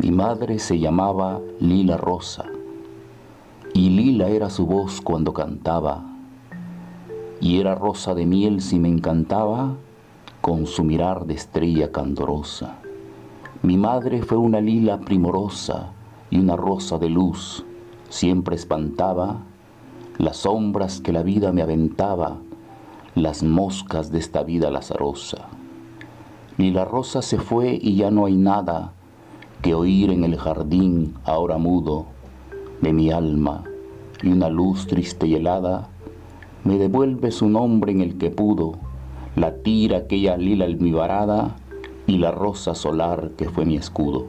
Mi madre se llamaba Lila Rosa, y lila era su voz cuando cantaba, y era rosa de miel si me encantaba con su mirar de estrella candorosa. Mi madre fue una lila primorosa y una rosa de luz, siempre espantaba las sombras que la vida me aventaba, las moscas de esta vida lazarosa. Lila rosa se fue y ya no hay nada que oír en el jardín ahora mudo de mi alma y una luz triste y helada me devuelve su nombre en el que pudo la tira aquella lila almibarada y la rosa solar que fue mi escudo.